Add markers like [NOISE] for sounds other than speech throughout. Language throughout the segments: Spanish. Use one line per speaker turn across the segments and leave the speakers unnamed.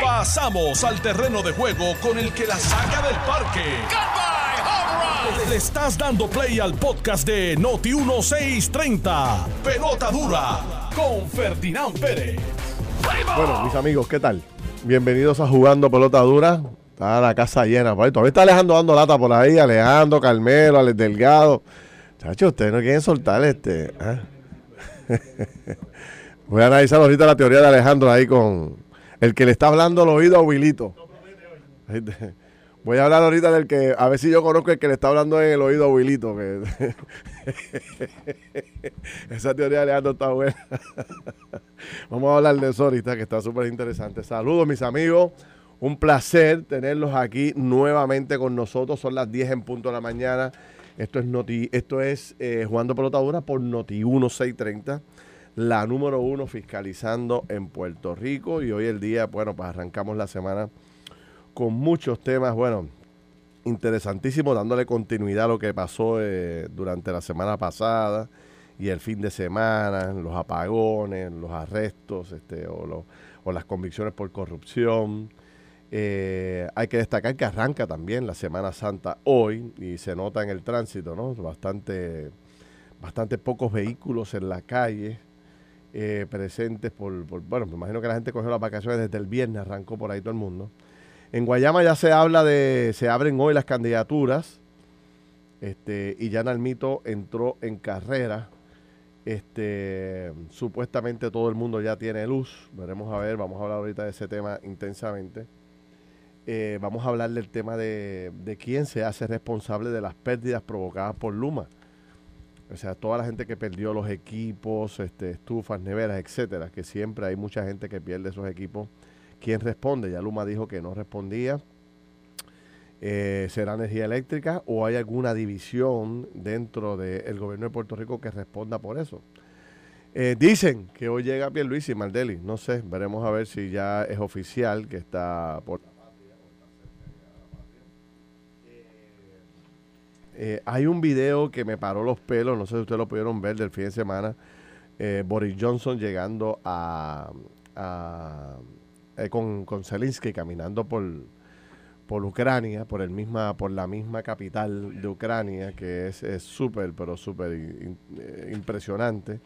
Pasamos al terreno de juego con el que la saca del parque. Le estás dando play al podcast de Noti 1630. Pelota dura con Ferdinand Pérez.
Bueno, mis amigos, ¿qué tal? Bienvenidos a Jugando Pelota Dura. Está la casa llena. Por ahí. Todavía está Alejandro dando lata por ahí. Alejandro, Carmelo, Alex Delgado. Chacho, ustedes no quieren soltar este. ¿ah? [LAUGHS] Voy a analizar ahorita la teoría de Alejandro ahí con el que le está hablando al oído a Wilito. Voy a hablar ahorita del que, a ver si yo conozco el que le está hablando en el oído a Wilito. [LAUGHS] Esa teoría de Alejandro está buena. Vamos a hablar de eso ahorita, que está súper interesante. Saludos, mis amigos. Un placer tenerlos aquí nuevamente con nosotros. Son las 10 en punto de la mañana. Esto es Noti, esto es eh, Jugando Pelotadura por Noti 1630, la número uno fiscalizando en Puerto Rico. Y hoy el día, bueno, pues arrancamos la semana con muchos temas, bueno, interesantísimos, dándole continuidad a lo que pasó eh, durante la semana pasada y el fin de semana, los apagones, los arrestos este, o, o las convicciones por corrupción. Eh, hay que destacar que arranca también la Semana Santa hoy y se nota en el tránsito, ¿no? Bastante, bastante pocos vehículos en la calle eh, presentes por, bueno, me imagino que la gente cogió las vacaciones desde el viernes, arrancó por ahí todo el mundo. En Guayama ya se habla de, se abren hoy las candidaturas, este, y ya Nalmito entró en carrera. Este, supuestamente todo el mundo ya tiene luz. Veremos a ver, vamos a hablar ahorita de ese tema intensamente. Eh, vamos a hablar del tema de, de, quién se hace responsable de las pérdidas provocadas por Luma. O sea, toda la gente que perdió los equipos, este, estufas, neveras, etcétera, que siempre hay mucha gente que pierde esos equipos ¿Quién responde? Ya Luma dijo que no respondía. Eh, ¿Será energía eléctrica o hay alguna división dentro del gobierno de Puerto Rico que responda por eso? Eh, dicen que hoy llega y Maldeli. No sé, veremos a ver si ya es oficial que está por eh, hay un video que me paró los pelos, no sé si ustedes lo pudieron ver del fin de semana. Boris Johnson llegando a eh, con, con Zelensky caminando por, por Ucrania, por, el misma, por la misma capital de Ucrania, que es súper, pero súper eh, impresionante.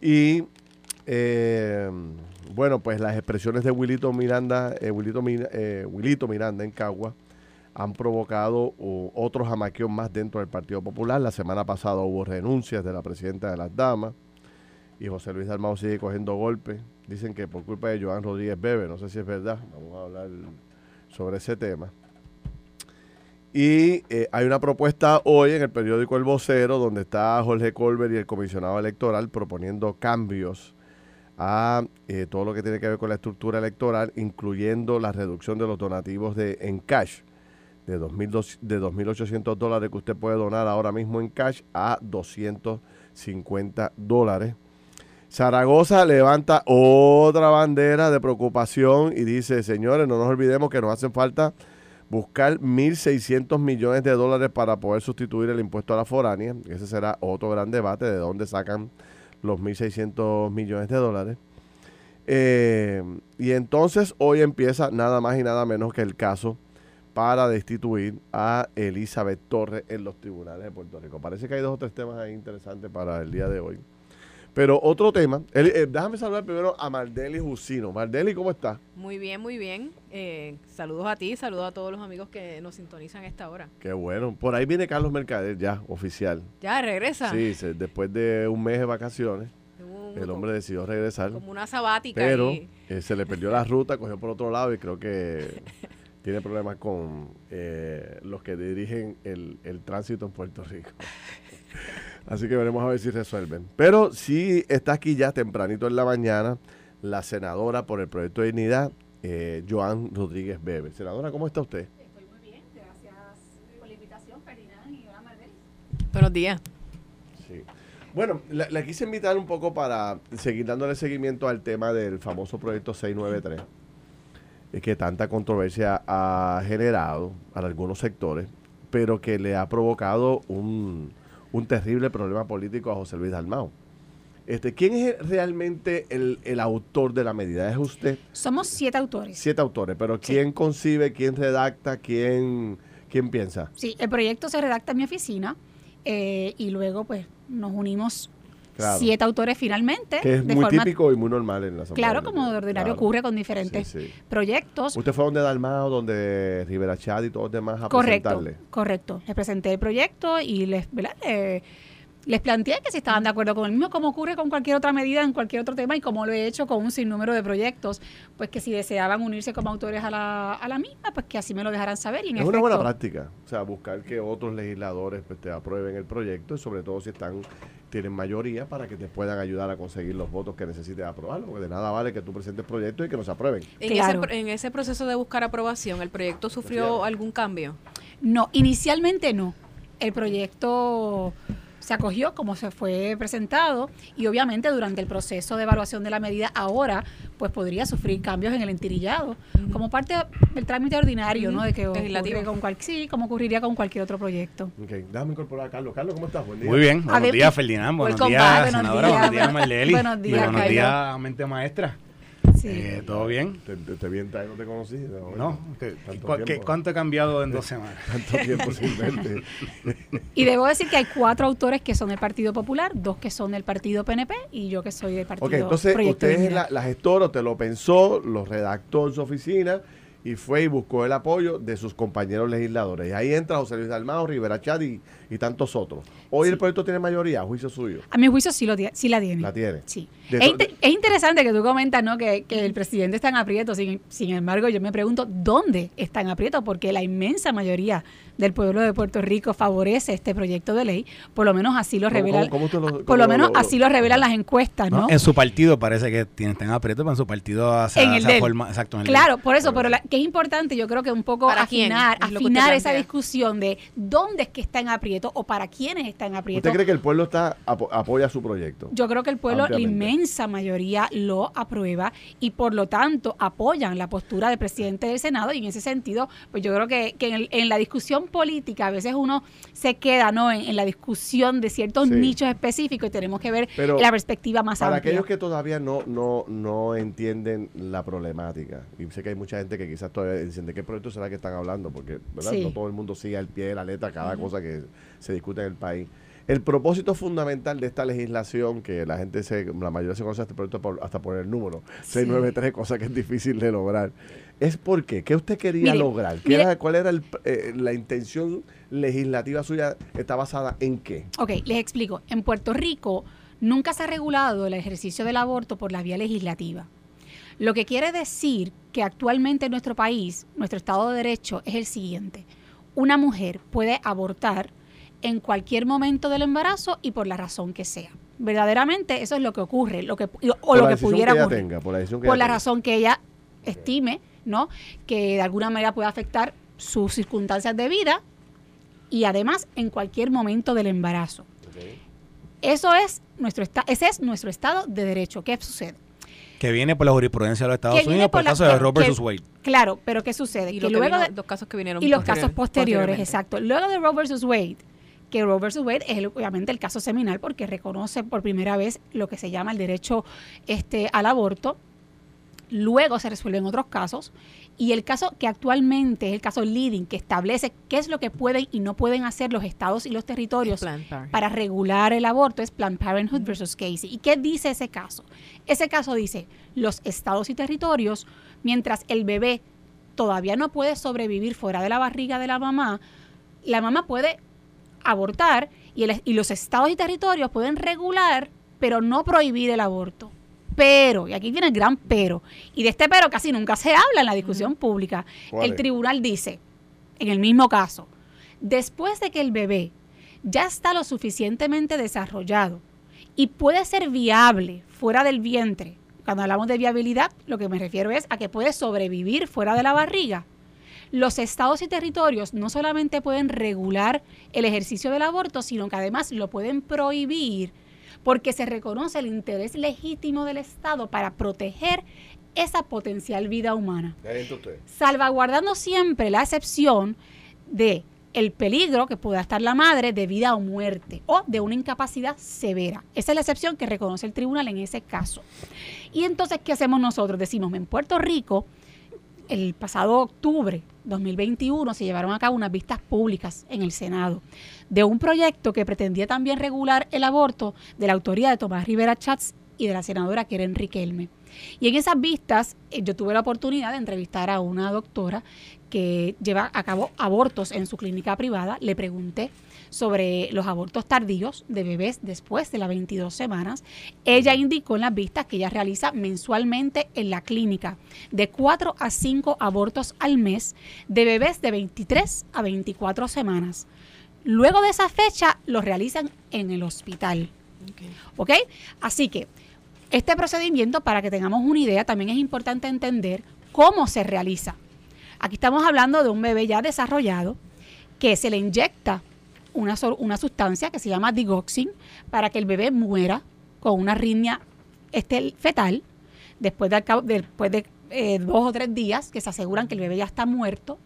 Y eh, bueno, pues las expresiones de Wilito Miranda, Wilito, Wilito Miranda en Cagua han provocado otros otro más dentro del Partido Popular. La semana pasada hubo renuncias de la presidenta de las damas y José Luis Dalmau sigue cogiendo golpes. Dicen que por culpa de Joan Rodríguez Bebe, no sé si es verdad, vamos a hablar sobre ese tema. Y eh, hay una propuesta hoy en el periódico El Vocero donde está Jorge Colbert y el comisionado electoral proponiendo cambios a eh, todo lo que tiene que ver con la estructura electoral, incluyendo la reducción de los donativos de, en cash de 2.800 dólares que usted puede donar ahora mismo en cash a 250 dólares Zaragoza levanta otra bandera de preocupación y dice, señores, no nos olvidemos que nos hacen falta buscar 1.600 millones de dólares para poder sustituir el impuesto a la foránea. Ese será otro gran debate de dónde sacan los 1.600 millones de dólares. Eh, y entonces hoy empieza nada más y nada menos que el caso para destituir a Elizabeth Torres en los tribunales de Puerto Rico. Parece que hay dos o tres temas ahí interesantes para el día de hoy. Pero otro tema, eh, déjame saludar primero a Mardeli Jusino. Mardeli, ¿cómo estás?
Muy bien, muy bien. Eh, saludos a ti, saludos a todos los amigos que nos sintonizan a esta hora.
Qué bueno. Por ahí viene Carlos Mercader, ya, oficial.
¿Ya regresa?
Sí, después de un mes de vacaciones, el hombre decidió regresar.
Como una sabática.
Pero eh, se le perdió la ruta, cogió por otro lado y creo que [LAUGHS] tiene problemas con los que dirigen el, el tránsito en Puerto Rico. [LAUGHS] Así que veremos a ver si resuelven. Pero sí está aquí ya tempranito en la mañana la senadora por el proyecto de dignidad, eh, Joan Rodríguez Bebe. Senadora, ¿cómo está usted?
Estoy muy bien, gracias por la invitación, Ferdinand y Hola.
Buenos días.
Sí. Bueno, le, quise invitar un poco para seguir dándole seguimiento al tema del famoso proyecto 693, que tanta controversia ha generado para algunos sectores, pero que le ha provocado un un terrible problema político a José Luis Dalmao. Este, ¿Quién es realmente el, el autor de la medida? ¿Es usted?
Somos siete autores.
Siete autores, pero ¿quién concibe, quién redacta, quién, quién piensa?
Sí, el proyecto se redacta en mi oficina eh, y luego pues nos unimos
Claro.
siete autores finalmente.
Que es
de
muy
forma-
típico y muy normal en la Asamblea
Claro, como de ordinario
Claro.
ocurre con diferentes
Sí, sí.
proyectos.
Usted fue donde Dalmao, donde Rivera Chad y todos los demás a
Correcto,
presentarle.
correcto. Les presenté el proyecto y les, ¿verdad? Eh, les planteé que si estaban de acuerdo con el mismo, como ocurre con cualquier otra medida en cualquier otro tema y como lo he hecho con un sinnúmero de proyectos, pues que si deseaban unirse como autores a la, a la misma, pues que así me lo dejaran saber. Y en
Es una buena práctica, o sea, buscar que otros legisladores pues, te aprueben el proyecto y sobre todo si están tienen mayoría para que te puedan ayudar a conseguir los votos que necesites aprobarlo, porque de nada vale que tú presentes proyectos y que no se aprueben.
En,
Claro.
ese, en ese proceso de buscar aprobación, ¿el proyecto sufrió algún cambio?
No, inicialmente no. El proyecto se acogió como se fue presentado y obviamente durante el proceso de evaluación de la medida ahora pues podría sufrir cambios en el entirillado como parte del trámite ordinario, ¿no? De que
Legislativo.
con cual, sí, como ocurriría con cualquier otro proyecto.
Ok, déjame incorporar a Carlos. Carlos, ¿cómo estás? Buen día.
Muy bien, buenos días Ferdinand, buenos días senadora, buenos días Marleli,
buenos días,
buenos días mente maestra,
Sí.
Eh, ¿todo bien?
Te, te, no te conocí. No,
No, ¿Qué-. ¿cuánto he cambiado en dos [LAUGHS] semanas?
Tanto tiempo [LAUGHS] sin verte.
Y debo decir que hay cuatro autores que son del Partido Popular, dos que son del Partido PNP y yo que soy del Partido
Ok, entonces
Proyecto
usted es la, la gestora, te lo pensó, lo redactó en su oficina y fue y buscó el apoyo de sus compañeros legisladores. Y ahí entra José Luis Dalmao, Rivera Chad y, y tantos otros. Hoy el proyecto tiene mayoría, a juicio suyo.
A mi juicio sí, lo, sí la tiene.
La tiene.
Sí.
De
Es, interesante que tú comentas ¿no? que, que el presidente está en aprieto, sin, sin embargo yo me pregunto dónde está en aprieto, porque la inmensa mayoría del pueblo de Puerto Rico favorece este proyecto de ley, por lo menos así lo
¿Cómo-
revelan,
cómo- cómo tú lo-
por lo
lo-
menos
lo-
así lo revelan las encuestas, ¿no?
¿No? En su partido parece que tienen, están aprietos, pero en su partido se,
En él.
forma, exacto, en el de
Claro, por eso, pero la- que es importante, yo creo que un poco afinar, afinar esa discusión de dónde es que está en aprieto o para quiénes está en aprieto.
¿Usted cree que el pueblo está apo- apoya su proyecto?
Yo creo que el pueblo, la inmensa mayoría lo aprueba y por lo tanto apoyan la postura del presidente del Senado y en ese sentido, pues yo creo que, que en, el- en la discusión política a veces uno se queda ¿no? en, en la discusión de ciertos
Sí.
nichos específicos y tenemos que ver
Pero
la perspectiva más
Para
amplia.
aquellos que todavía no, no, no entienden la problemática, y sé que hay mucha gente que quizás todavía dicen de qué proyecto será que están hablando, porque ¿verdad?
Sí.
no todo el mundo sigue al pie de la letra cada cosa que se discute en el país. El propósito fundamental de esta legislación, que la gente se, la mayoría se conoce este proyecto por- hasta por el número, 693, cosa que es difícil de lograr, es por qué. ¿Qué usted quería
Mire,
lograr? ¿Qué era- ¿Cuál era el, eh, la intención legislativa suya? ¿Está basada en qué?
Ok, les explico. En Puerto Rico nunca se ha regulado el ejercicio del aborto por la vía legislativa. Lo que quiere decir que actualmente en nuestro país, nuestro Estado de Derecho es el siguiente. Una mujer puede abortar en cualquier momento del embarazo y por la razón que sea. Verdaderamente eso es lo que ocurre, lo que, o
Por
lo que pudiera
que
ocurrir
tenga, por la decisión que
por la
tenga.
razón que ella estime, ¿no? Que de alguna manera pueda afectar sus circunstancias de vida y además en cualquier momento del embarazo. Eso es nuestro esta- ese es nuestro estado de derecho. ¿Qué sucede?
Que viene por la jurisprudencia de los Estados
Que
Unidos por el
la-
caso de Roe versus Wade.
Claro, pero ¿qué sucede?
Y
que
lo que
luego
vino-
de-
los casos que vinieron
y los casos posteriores, exacto. Luego de Roe versus Wade, que Roe versus Wade es el- obviamente el caso seminal porque reconoce por primera vez lo que se llama el derecho este, al aborto. Luego se resuelven otros casos y el caso que actualmente es el caso leading que establece qué es lo que pueden y no pueden hacer los estados y los territorios para regular el aborto es Planned Parenthood versus Casey. ¿Y qué dice ese caso? Ese caso dice, los estados y territorios, mientras el bebé todavía no puede sobrevivir fuera de la barriga de la mamá, la mamá puede abortar y, el- y los estados y territorios pueden regular, pero no prohibir el aborto. Pero, y aquí viene el gran pero, y de este pero casi nunca se habla en la discusión pública,
¿Cuál
el tribunal dice, en el mismo caso, después de que el bebé ya está lo suficientemente desarrollado y puede ser viable fuera del vientre, cuando hablamos de viabilidad, lo que me refiero es a que puede sobrevivir fuera de la barriga. Los estados y territorios no solamente pueden regular el ejercicio del aborto, sino que además lo pueden prohibir porque se reconoce el interés legítimo del Estado para proteger esa potencial vida humana salvaguardando siempre la excepción de el peligro que pueda estar la madre de vida o muerte o de una incapacidad severa. Esa es la excepción que reconoce el tribunal en ese caso. Y entonces, ¿qué hacemos nosotros? Decimos, en Puerto Rico, el pasado octubre 2021 se llevaron a cabo unas vistas públicas en el Senado de un proyecto que pretendía también regular el aborto de la autoría de Tomás Rivera Chats y de la senadora Keren Riquelme. Y en esas vistas eh, yo tuve la oportunidad de entrevistar a una doctora que lleva a cabo abortos en su clínica privada. Le pregunté sobre los abortos tardíos de bebés después de las 22 semanas. Ella indicó en las vistas que ella realiza mensualmente en la clínica de 4 a 5 abortos al mes de bebés de 23 a 24 semanas. Luego de esa fecha los realizan en el hospital. ¿Ok? Así que este procedimiento, para que tengamos una idea, también es importante entender cómo se realiza. Aquí estamos hablando de un bebé ya desarrollado que se le inyecta una, una sustancia que se llama digoxin para que el bebé muera con una arritmia fetal después de, después de eh, dos o tres días que se aseguran que el bebé ya está muerto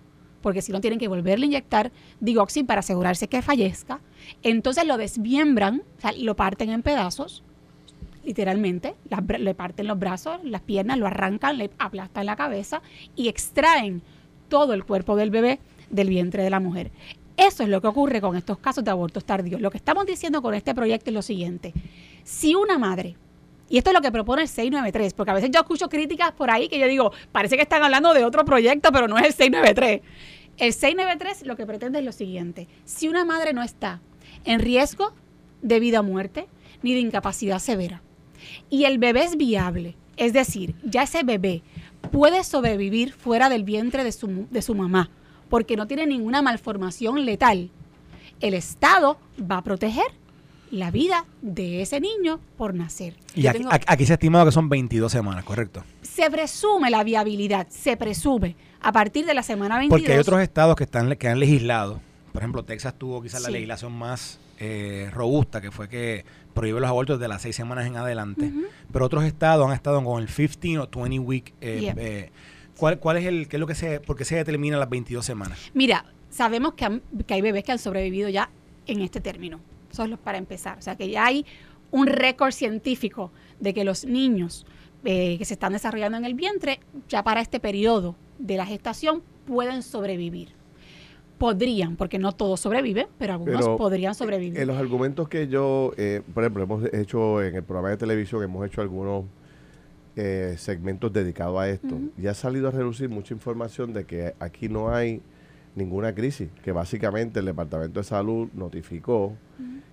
porque si no tienen que volverle a inyectar digoxin para asegurarse que fallezca. Entonces lo desmiembran, o sea, lo parten en pedazos, literalmente, le parten los brazos, las piernas, lo arrancan, le aplastan la cabeza y extraen todo el cuerpo del bebé del vientre de la mujer. Eso es lo que ocurre con estos casos de abortos tardíos. Lo que estamos diciendo con este proyecto es lo siguiente. Si una madre, y esto es lo que propone el 693, porque a veces yo escucho críticas por ahí que yo digo, parece que están hablando de otro proyecto, pero no es el 693. El 693 lo que pretende es lo siguiente. Si una madre no está en riesgo de vida o muerte, ni de incapacidad severa, y el bebé es viable, es decir, ya ese bebé puede sobrevivir fuera del vientre de su, de su mamá, porque no tiene ninguna malformación letal, el Estado va a proteger la vida de ese niño por nacer.
Y aquí, se ha estimado que son 22 semanas, ¿correcto?
Se presume la viabilidad, se presume a partir de la semana 22.
Porque hay otros estados que, están, que han legislado. Por ejemplo, Texas tuvo quizás la legislación más eh, robusta, que fue que prohíbe los abortos de las seis semanas en adelante. Pero otros estados han estado con el 15 o 20 week eh, ¿Cuál, ¿Cuál es el, qué es lo que se, por qué se determina las 22 semanas?
Mira, sabemos que, que hay bebés que han sobrevivido ya en este término. Eso es para empezar. O sea, que ya hay un récord científico de que los niños eh, que se están desarrollando en el vientre, ya para este periodo de la gestación, pueden sobrevivir. Podrían, porque no todos sobreviven, pero algunos podrían sobrevivir.
En los argumentos que yo, eh, por ejemplo, hemos hecho en el programa de televisión, hemos hecho algunos eh, segmentos dedicados a esto. Y ha salido a reducir mucha información de que aquí no hay ninguna crisis, que básicamente el Departamento de Salud notificó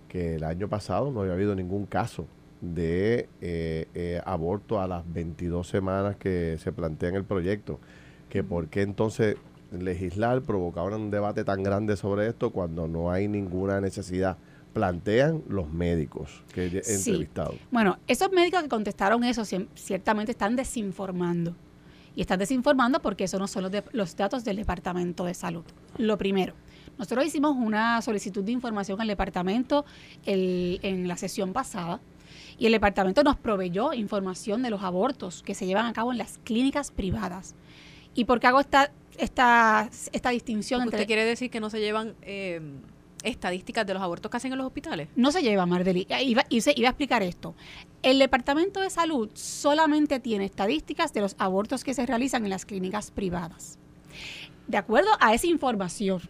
que el año pasado no había habido ningún caso de eh, eh, aborto a las 22 semanas que se plantea en el proyecto. Que por qué entonces legislar provocaba un debate tan grande sobre esto cuando no hay ninguna necesidad plantean los médicos que he entrevistado.
Bueno, esos médicos que contestaron eso ciertamente están desinformando. Y están desinformando porque esos no son los, los datos del Departamento de Salud. Lo primero, nosotros hicimos una solicitud de información al departamento en la sesión pasada y el departamento nos proveyó información de los abortos que se llevan a cabo en las clínicas privadas. ¿Y por qué hago esta, esta, esta distinción
entre... ¿Usted quiere decir que no se llevan... Eh, estadísticas de los abortos que hacen en los hospitales?
No se lleva, Mardeli. Iba, iba, iba a explicar esto. El Departamento de Salud solamente tiene estadísticas de los abortos que se realizan en las clínicas privadas. De acuerdo a esa información,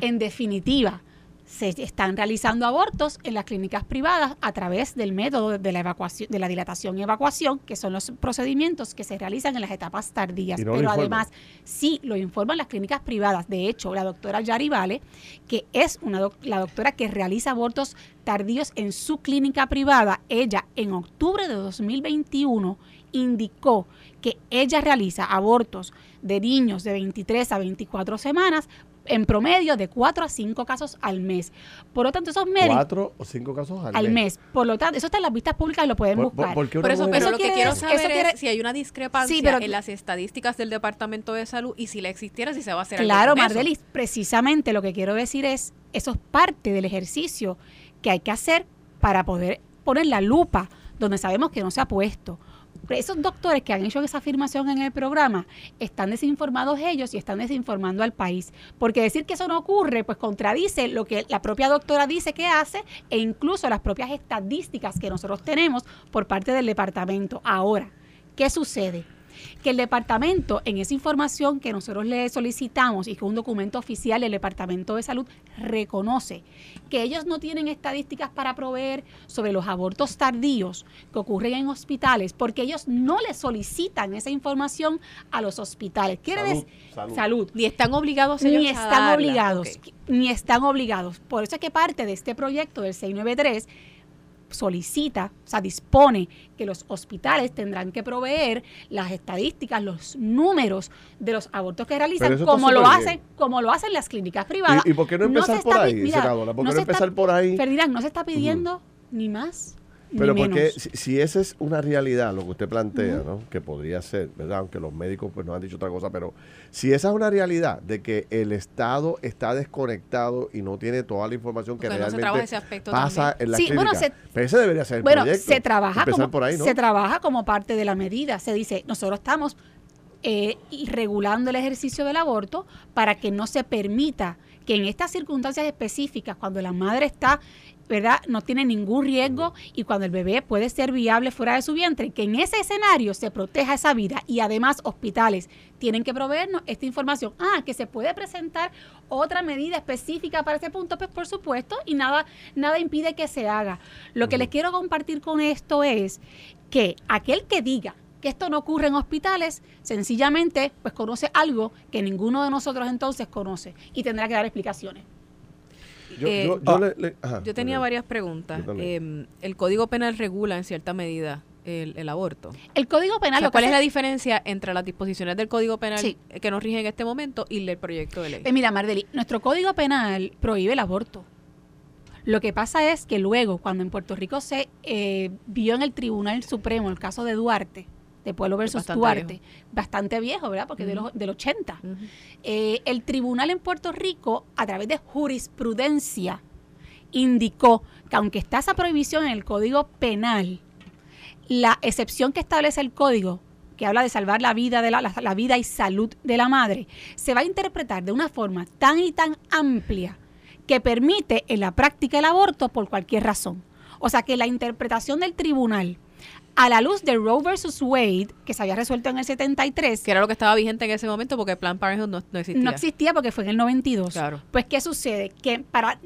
en definitiva, se están realizando abortos en las clínicas privadas a través del método de la evacuación, de la dilatación y evacuación, que son los procedimientos que se realizan en las etapas tardías. Pero además, sí lo informan las clínicas privadas. De hecho, la doctora Yari Vale, que es una la doctora que realiza abortos tardíos en su clínica privada, ella en octubre de 2021 indicó que ella realiza abortos de niños de 23 a 24 semanas en promedio de 4 a 5 casos al mes. Por lo tanto, esos médicos...
4 o 5 casos
al, mes. Por lo tanto, eso está en las vistas públicas y lo pueden buscar.
Por, eso, pero lo que quiero saber es si hay una discrepancia en las estadísticas del Departamento de Salud y si la existiera, si se va a hacer
Claro, Mardelis, precisamente lo que quiero decir es, eso es parte del ejercicio que hay que hacer para poder poner la lupa donde sabemos que no se ha puesto esos doctores que han hecho esa afirmación en el programa están desinformados ellos y están desinformando al país. Porque decir que eso no ocurre, pues contradice lo que la propia doctora dice que hace e incluso las propias estadísticas que nosotros tenemos por parte del departamento. Ahora, ¿qué sucede? Que el departamento, en esa información que nosotros le solicitamos y que un documento oficial del Departamento de Salud reconoce que ellos no tienen estadísticas para proveer sobre los abortos tardíos que ocurren en hospitales, porque ellos no le solicitan esa información a los hospitales. Quiere decir, salud,
Ni están obligados
ellos Ni están obligados, ni están obligados. Por eso es que parte de este proyecto del 693 solicita, o sea, dispone que los hospitales tendrán que proveer las estadísticas, los números de los abortos que realizan, como lo hacen, como lo hacen las clínicas privadas.
¿Y, por qué no empezar por ahí, senadora? ¿Por qué no, empezar por ahí?
Ferdinand, no se está pidiendo ni más
pero porque si, esa es una realidad, lo que usted plantea, ¿no? que podría ser, ¿verdad? Aunque los médicos pues nos han dicho otra cosa, pero si esa es una realidad de que el Estado está desconectado y no tiene toda la información que realmente pasa en la sí, bueno, se, pues ese debería ser el
bueno, se trabaja como, por ahí, se trabaja como parte de la medida. Se dice, nosotros estamos eh, regulando el ejercicio del aborto para que no se permita que en estas circunstancias específicas, cuando la madre está ¿verdad? No tiene ningún riesgo y cuando el bebé puede ser viable fuera de su vientre, que en ese escenario se proteja esa vida y además hospitales tienen que proveernos esta información. Ah, que se puede presentar otra medida específica para ese punto, pues por supuesto, y nada, nada impide que se haga. Lo que les quiero compartir con esto es que aquel que diga que esto no ocurre en hospitales, sencillamente pues conoce algo que ninguno de nosotros entonces conoce y tendrá que dar explicaciones.
Yo, eh, ah, tenía varias preguntas. Em, el Código Penal regula en cierta medida el, aborto.
El Código Penal.
¿Cuál es la diferencia entre las disposiciones del Código Penal que nos rige en este momento y el proyecto de ley?
Eh, mira, Mardeli, nuestro Código Penal prohíbe el aborto. Lo que pasa es que luego, cuando en Puerto Rico se eh, vio en el Tribunal Supremo el caso de Duarte, de Pueblo versus Duarte, bastante viejo, ¿verdad? Porque de del 80. Eh, el tribunal en Puerto Rico, a través de jurisprudencia, indicó que aunque está esa prohibición en el Código Penal, la excepción que establece el Código que habla de salvar la vida, de la, la, vida y salud de la madre, se va a interpretar de una forma tan y tan amplia que permite en la práctica el aborto por cualquier razón. O sea que la interpretación del tribunal a la luz de Roe versus Wade, que se había resuelto en el 73.
Que era lo que estaba vigente en ese momento porque Planned Parenthood no, no existía.
No existía porque fue en el 92. Claro. Pues, ¿qué sucede? Que para,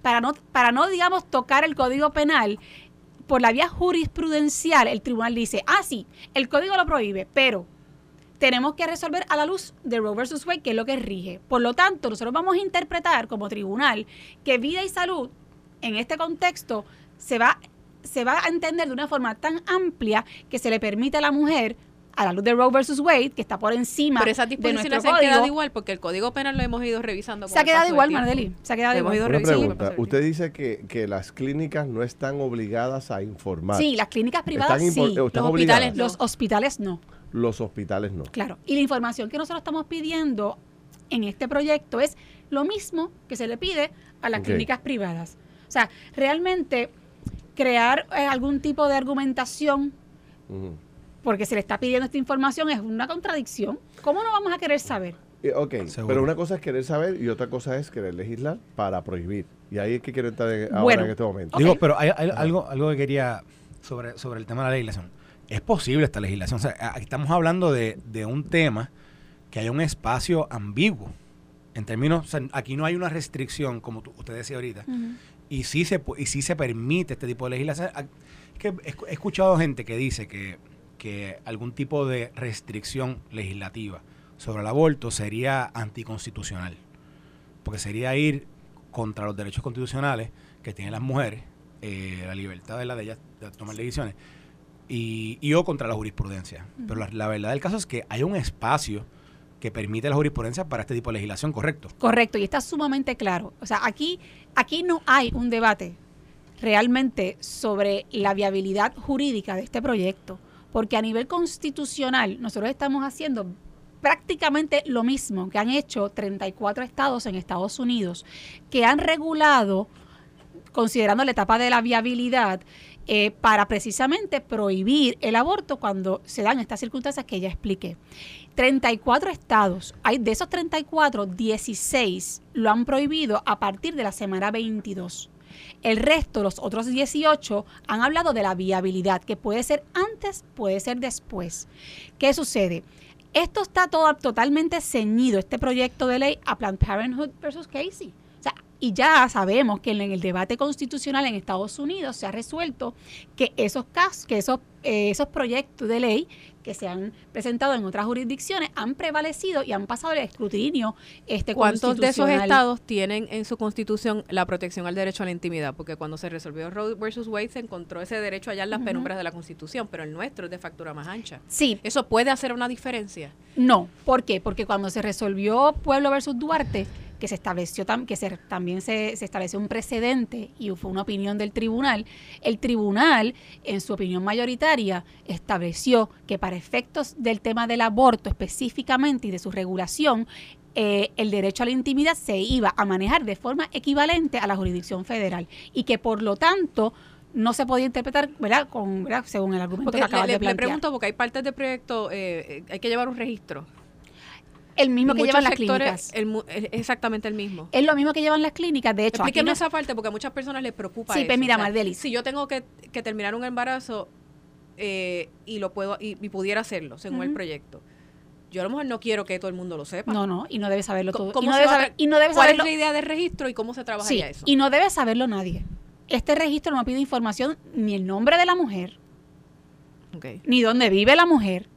para, no, para no, digamos, tocar el Código Penal, por la vía jurisprudencial, el tribunal dice, ah, sí, el código lo prohíbe, pero tenemos que resolver a la luz de Roe versus Wade, que es lo que rige. Por lo tanto, nosotros vamos a interpretar como tribunal que vida y salud, en este contexto, se va se va a entender de una forma tan amplia que se le permite a la mujer a la luz de Roe versus Wade, que está por encima Pero esas disposiciones se han quedado
igual, porque el Código Penal lo hemos ido revisando.
Se ha quedado igual, Mardeli. Se ha quedado igual.
Una pregunta. Usted dice que, que, las clínicas no están obligadas a informar.
Sí, las clínicas privadas sí. los, hospitales, los hospitales no.
Los hospitales no.
Claro. Y la información que nosotros estamos pidiendo en este proyecto es lo mismo que se le pide a las clínicas privadas. O sea, realmente crear eh, algún tipo de argumentación porque se le está pidiendo esta información es una contradicción. ¿Cómo no vamos a querer saber?
Eh, ok, pero una cosa es querer saber y otra cosa es querer legislar para prohibir. Y ahí es que quiero entrar ahora en este momento.
Digo, pero hay, algo, algo que quería sobre, sobre el tema de la legislación. Es posible esta legislación. O sea, aquí estamos hablando de, un tema que hay un espacio ambiguo. En términos, aquí no hay una restricción, como usted decía ahorita, y sí se, y sí se permite este tipo de legislación. Ah, que he escuchado gente que dice que, que algún tipo de restricción legislativa sobre el aborto sería anticonstitucional, porque sería ir contra los derechos constitucionales que tienen las mujeres, eh, la libertad de, la de ellas de tomar decisiones, y, y o contra la jurisprudencia. Pero la, la, verdad del caso es que hay un espacio que permite la jurisprudencia para este tipo de legislación, ¿correcto?
Correcto, y está sumamente claro. O sea, aquí, aquí no hay un debate realmente sobre la viabilidad jurídica de este proyecto, porque a nivel constitucional nosotros estamos haciendo prácticamente lo mismo que han hecho 34 estados en Estados Unidos, que han regulado, considerando la etapa de la viabilidad, eh, para precisamente prohibir el aborto cuando se dan estas circunstancias que ya expliqué. 34 estados, hay de esos 34, 16 lo han prohibido a partir de la semana 22. El resto, los otros 18, han hablado de la viabilidad, que puede ser antes, puede ser después. ¿Qué sucede? Esto está todo, totalmente ceñido, este proyecto de ley, a Planned Parenthood versus Casey. Y ya sabemos que en el debate constitucional en Estados Unidos se ha resuelto que esos casos, que esos, eh, esos proyectos de ley que se han presentado en otras jurisdicciones han prevalecido y han pasado el escrutinio este
¿Cuántos de esos estados tienen en su constitución la protección al derecho a la intimidad? Porque cuando se resolvió Roe versus Wade se encontró ese derecho allá en las penumbras de la constitución, pero el nuestro es de factura más ancha.
Sí.
¿Eso puede hacer una diferencia?
No. ¿Por qué? Porque cuando se resolvió Pueblo versus Duarte, que se estableció que se, también se, se, estableció un precedente y fue una opinión del tribunal, el tribunal, en su opinión mayoritaria, estableció que para efectos del tema del aborto específicamente y de su regulación, eh, el derecho a la intimidad se iba a manejar de forma equivalente a la jurisdicción federal y que por lo tanto no se podía interpretar, ¿verdad? Con, según el argumento que acabas de plantear.
Le pregunto porque hay partes del proyecto, eh, eh, hay que llevar un registro
el mismo que llevan las clínicas.
exactamente el mismo.
Es lo mismo que llevan las clínicas, de hecho.
Explíqueme esa parte porque a muchas personas les preocupa
sí,
eso.
pues mira, Mardeli.
Si yo tengo que, terminar un embarazo eh, y lo puedo y, pudiera hacerlo según el proyecto, yo a lo mejor no quiero que todo el mundo lo sepa.
No, no, y no debe saberlo todo.
y, no debe saber, y no debe ¿Cuál es la idea del registro y cómo se trabaja
sí,
eso?
Y no debe saberlo nadie. Este registro no pide información ni el nombre de la mujer, ni dónde vive la mujer.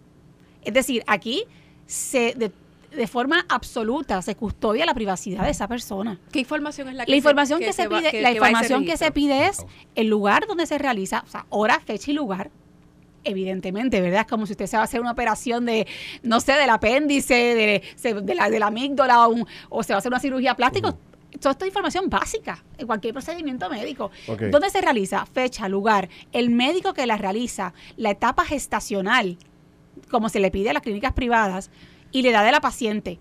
Es decir, aquí se, de, de forma absoluta se custodia la privacidad de esa persona.
¿Qué información es la que
la información se, que, se, pide? la información que se pide es el lugar donde se realiza, o sea, hora, fecha y lugar. Evidentemente, ¿verdad? Es como si usted se va a hacer una operación de, no sé, del apéndice, de, la, de la amígdala o, se va a hacer una cirugía plástica. Toda esta información básica en cualquier procedimiento médico. ¿Dónde se realiza? Fecha, lugar, el médico que la realiza, la etapa gestacional, como se le pide a las clínicas privadas, y la edad de la paciente,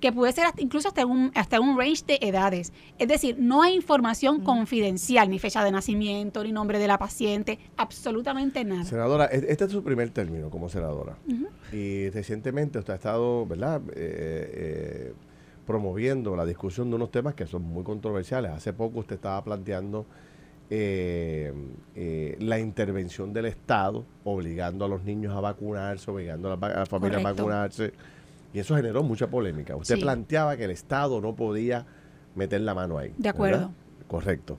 que puede ser incluso hasta un, hasta un range de edades. Es decir, no hay información confidencial, ni fecha de nacimiento, ni nombre de la paciente, absolutamente nada.
Senadora, e-, este es su primer término como senadora. Y recientemente usted ha estado, ¿verdad? Eh, eh, promoviendo la discusión de unos temas que son muy controversiales. Hace poco usted estaba planteando eh, la intervención del Estado, obligando a los niños a vacunarse, obligando a las familias a vacunarse. Y eso generó mucha polémica. Usted planteaba que el Estado no podía meter la mano ahí.
De acuerdo.
Correcto.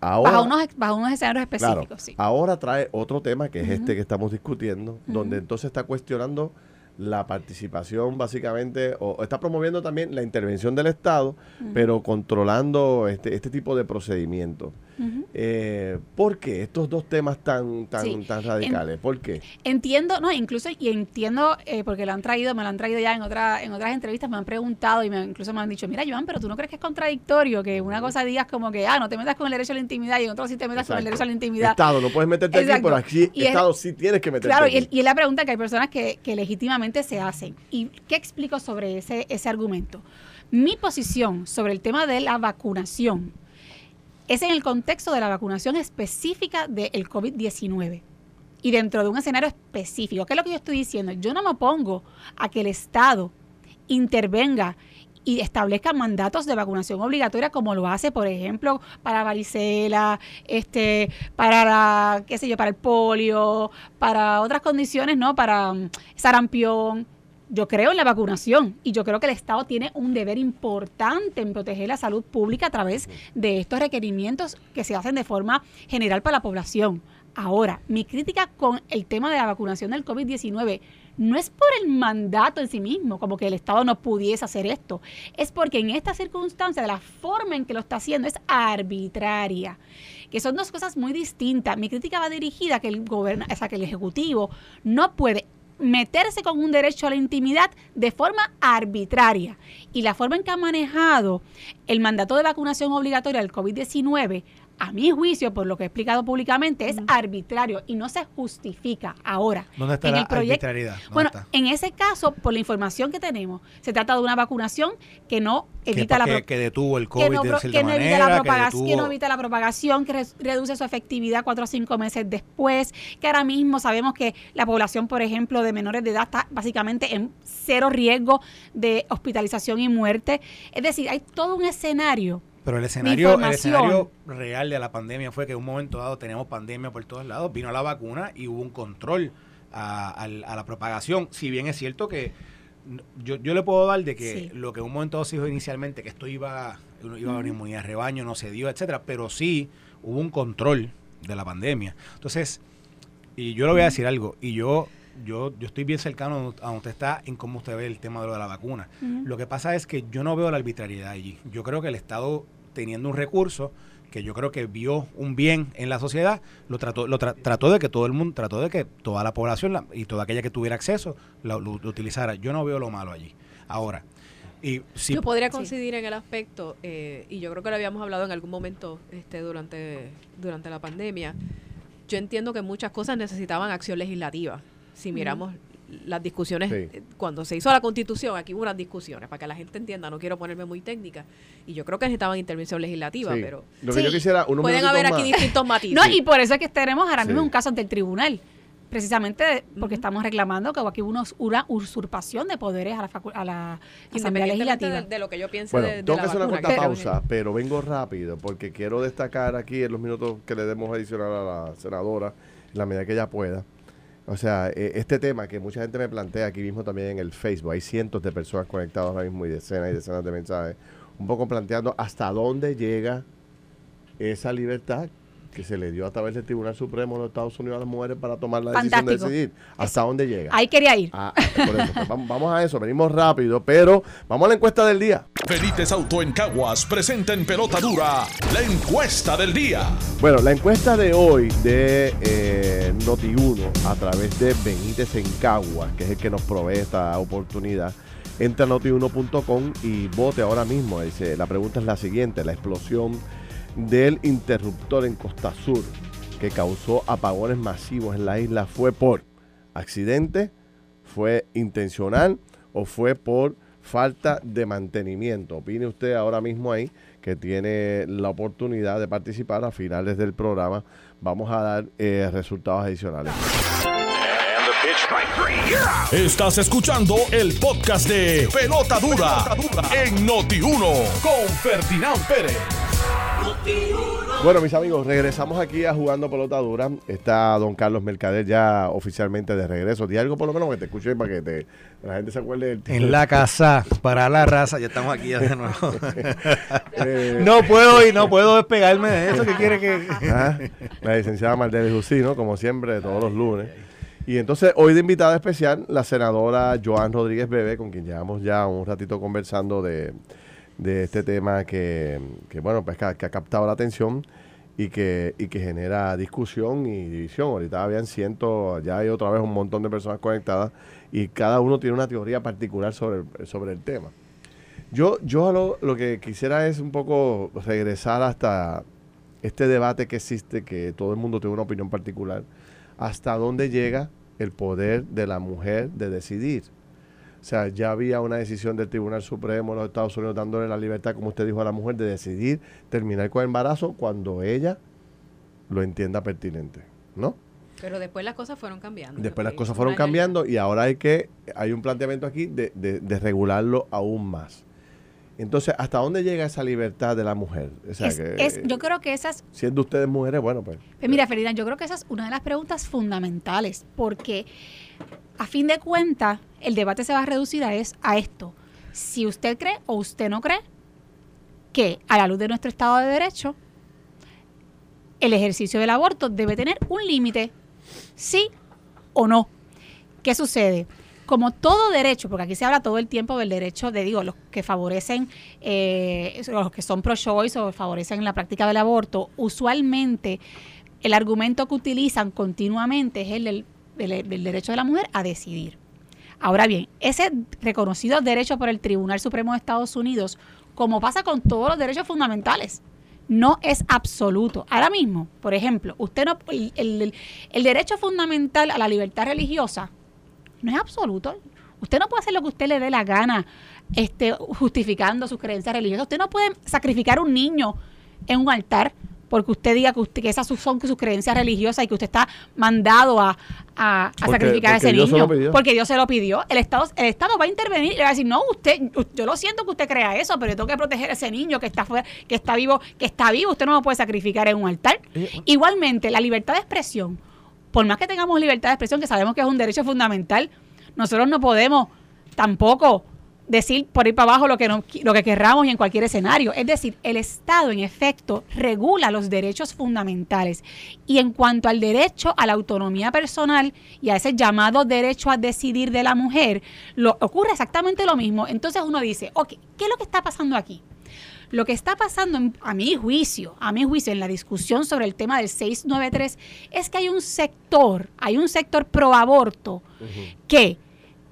Ahora, bajo, unos, escenarios específicos, sí.
Ahora trae otro tema que es este que estamos discutiendo, donde entonces está cuestionando la participación básicamente, o está promoviendo también la intervención del Estado, pero controlando este, este tipo de procedimientos. Eh, ¿Por qué estos dos temas tan tan tan radicales? ¿Por qué?
Entiendo, no, incluso y entiendo eh, porque lo han traído, me lo han traído ya en otra en otras entrevistas, me han preguntado y me, incluso me han dicho, mira, Joan, pero tú no crees que es contradictorio que una cosa digas como que ah, no te metas con el derecho a la intimidad y en otro sí te metas con el derecho a la intimidad.
Estado, no puedes meterte aquí, pero aquí Estado sí tienes que meterte.
Claro, Y, y es la pregunta que hay personas que, que legítimamente se hacen. ¿Y qué explico sobre ese, ese argumento? Mi posición sobre el tema de la vacunación es en el contexto de la vacunación específica del COVID-19 y dentro de un escenario específico. ¿Qué es lo que yo estoy diciendo? Yo no me opongo a que el Estado intervenga y establezca mandatos de vacunación obligatoria como lo hace, por ejemplo, para varicela, este, para qué sé yo, para el polio, para otras condiciones, ¿no? Para um, sarampión. Yo creo en la vacunación y yo creo que el Estado tiene un deber importante en proteger la salud pública a través de estos requerimientos que se hacen de forma general para la población. Ahora, mi crítica con el tema de la vacunación del COVID-19 no es por el mandato en sí mismo, como que el Estado no pudiese hacer esto, es porque en esta circunstancia, la forma en que lo está haciendo es arbitraria, que son dos cosas muy distintas. Mi crítica va dirigida a que el gobierno, o sea, que el Ejecutivo no puede meterse con un derecho a la intimidad de forma arbitraria. Y la forma en que ha manejado el mandato de vacunación obligatoria del COVID-19 a mi juicio, por lo que he explicado públicamente, es arbitrario y no se justifica ahora.
¿Dónde está
en
la
el proyecto.
arbitrariedad? ¿Dónde
Bueno,
está?
en ese caso, por la información que tenemos, se trata de una vacunación que no
que,
evita la
que, detuvo el COVID
que no,
de cierta
que no evita la
que
propagación, que, no evita la propagación, que re- reduce su efectividad cuatro o cinco meses después, que ahora mismo sabemos que la población, por ejemplo, de menores de edad está básicamente en cero riesgo de hospitalización y muerte. Es decir, hay todo un escenario.
Pero el escenario, el escenario real de la pandemia fue que en un momento dado teníamos pandemia por todos lados, vino la vacuna y hubo un control a, la propagación. Si bien es cierto que yo, yo le puedo dar de que
Sí.
lo que en un momento dado se dijo inicialmente, que esto iba, iba a haber inmunidad de rebaño, no se dio, etcétera, pero sí hubo un control de la pandemia. Entonces, y yo le voy a decir algo, y yo, yo, yo estoy bien cercano a donde usted está en cómo usted ve el tema de lo de la vacuna. Lo que pasa es que yo no veo la arbitrariedad allí. Yo creo que el Estado, teniendo un recurso, que yo creo que vio un bien en la sociedad, lo trató, lo tra- trató de que todo el mundo, trató de que toda la población la- y toda aquella que tuviera acceso lo, lo- lo utilizara. Yo no veo lo malo allí. Ahora, y si
Yo podría
Sí.
coincidir en el aspecto, eh, y yo creo que lo habíamos hablado en algún momento este, durante, durante la pandemia, yo entiendo que muchas cosas necesitaban acción legislativa. Si miramos las discusiones,
Sí.
eh, cuando se hizo la constitución, aquí hubo unas discusiones, para que la gente entienda, no quiero ponerme muy técnica, y yo creo que necesitaban intervención legislativa,
Sí.
pero
Lo que
Sí.
yo quisiera, unos
pueden haber
más.
aquí distintos matices.
No, y por eso es que tenemos ahora mismo
Sí.
un caso ante el tribunal. Precisamente porque estamos reclamando que aquí hubo una, us- una usurpación de poderes a la, facu- a la Asamblea Legislativa.
de, de lo que yo piense
Bueno,
de, de
tengo
la
que hacer una corta pausa, pero vengo rápido porque quiero destacar aquí en los minutos que le demos adicional a la senadora, en la medida que ella pueda. O sea, eh, este tema que mucha gente me plantea aquí mismo también en el Facebook, hay cientos de personas conectadas ahora mismo y decenas y decenas de mensajes, un poco planteando hasta dónde llega esa libertad que se le dio a través del Tribunal Supremo de los Estados Unidos a las mujeres para tomar la decisión de decidir. ¿Hasta dónde llega?
Ahí quería ir.
Ah, por eso, pues vamos, vamos a eso, venimos rápido, pero vamos a la encuesta del día.
Benítez Auto en Caguas presenta en pelota dura la encuesta del día.
Bueno, la encuesta de hoy de eh, Noti1 a través de Benítez en Caguas, que es el que nos provee esta oportunidad, entra a noti1.com y vote ahora mismo. Dice, la pregunta es la siguiente, la explosión del interruptor en Costa Sur que causó apagones masivos en la isla fue por accidente, fue intencional o fue por falta de mantenimiento. Opine usted ahora mismo ahí que tiene la oportunidad de participar a finales del programa. Vamos a dar eh, resultados adicionales.
Estás escuchando el podcast de Pelota Dura, en Noti1 con Ferdinand Pérez.
Bueno, mis amigos, regresamos aquí a Jugando Pelota Dura. Está don Carlos Mercader ya oficialmente de regreso. Di algo por lo menos que te escuche para que te- la gente se acuerde del
en la casa para la raza, ya estamos aquí ya de nuevo. [LAUGHS]
Eh,
no puedo y no puedo despegarme de eso que quiere que
Ah, La licenciada Mardelis Jusino, como siempre, todos los lunes. Y entonces, hoy de invitada especial, la senadora Joan Rodríguez Bebe, con quien llevamos ya un ratito conversando de, de este tema que, que, bueno, pues que, ha- captado la atención y que, y que genera discusión y división. Ahorita habían cientos, ya hay otra vez un montón de personas conectadas y cada uno tiene una teoría particular sobre el, sobre el tema. Yo, yo lo, lo que quisiera es un poco regresar hasta este debate que existe, que todo el mundo tiene una opinión particular, hasta dónde llega el poder de la mujer de decidir. O sea, ya había una decisión del Tribunal Supremo de los Estados Unidos dándole la libertad, como usted dijo, a la mujer de decidir terminar con el embarazo cuando ella lo entienda pertinente, ¿no?
Pero después las cosas fueron cambiando.
Después las cosas fueron cambiando y ahora hay que, hay un planteamiento aquí de, de- de regularlo aún más. Entonces, ¿hasta dónde llega esa libertad de la mujer? O sea,
Es-
que,
es- yo creo que esas
siendo ustedes mujeres, bueno, pues.
Pues mira, Ferdinand, yo creo que esa es una de las preguntas fundamentales, porque a fin de cuentas, el debate se va a reducir a, es, a esto. Si usted cree o usted no cree que a la luz de nuestro Estado de Derecho, el ejercicio del aborto debe tener un límite, sí o no. ¿Qué sucede? Como todo derecho, porque aquí se habla todo el tiempo del derecho de, digo, los que favorecen, eh, los que son pro-choice o favorecen la práctica del aborto, usualmente el argumento que utilizan continuamente es el del, del- derecho de la mujer a decidir. Ahora bien, ese reconocido derecho por el Tribunal Supremo de Estados Unidos, como pasa con todos los derechos fundamentales, no es absoluto. Ahora mismo, por ejemplo, usted no el, el- el derecho fundamental a la libertad religiosa no es absoluto. Usted no puede hacer lo que usted le dé la gana, este, justificando sus creencias religiosas. Usted no puede sacrificar un niño en un altar porque usted diga que, usted, que esas son sus creencias religiosas y que usted está mandado a, a- a
Porque-
sacrificar a ese niño. Porque Dios se lo pidió. El Estado, el Estado va a intervenir y le va a decir, no, usted, yo lo siento que usted crea eso, pero yo tengo que proteger a ese niño que está fuera, que está vivo, que está vivo, usted no lo puede sacrificar en un altar. Igualmente, la libertad de expresión, por más que tengamos libertad de expresión, que sabemos que es un derecho fundamental, nosotros no podemos tampoco decir por ir para abajo lo que, no, lo que querramos y en cualquier escenario. Es decir, el Estado, en efecto, regula los derechos fundamentales. Y en cuanto al derecho a la autonomía personal y a ese llamado derecho a decidir de la mujer, lo, ocurre exactamente lo mismo. Entonces uno dice, ok, ¿qué es lo que está pasando aquí? Lo que está pasando, en- a mi juicio, a mi juicio, en la discusión sobre el tema del 693, es que hay un sector, hay un sector pro aborto que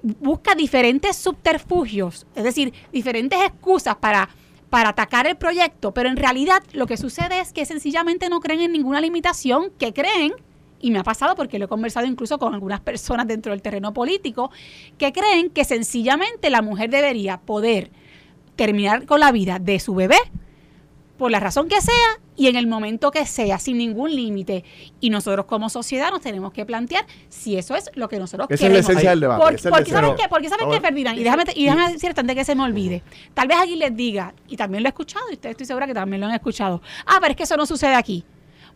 busca diferentes subterfugios, es decir, diferentes excusas para, para atacar el proyecto, pero en realidad lo que sucede es que sencillamente no creen en ninguna limitación, que creen, y me ha pasado porque lo he conversado incluso con algunas personas dentro del terreno político, que creen que sencillamente la mujer debería poder terminar con la vida de su bebé por la razón que sea y en el momento que sea, sin ningún límite. Y nosotros como sociedad nos tenemos que plantear si eso es lo que nosotros
Esa es la
queremos.
esencia del debate.
Por-
es
porque. ¿saben qué? Porque ¿saben qué, Ferdinand? Y déjame, y déjame decirte antes de que se me olvide. Tal vez alguien les diga, y también lo he escuchado, y ustedes estoy segura que también lo han escuchado. Ah, pero es que eso no sucede aquí.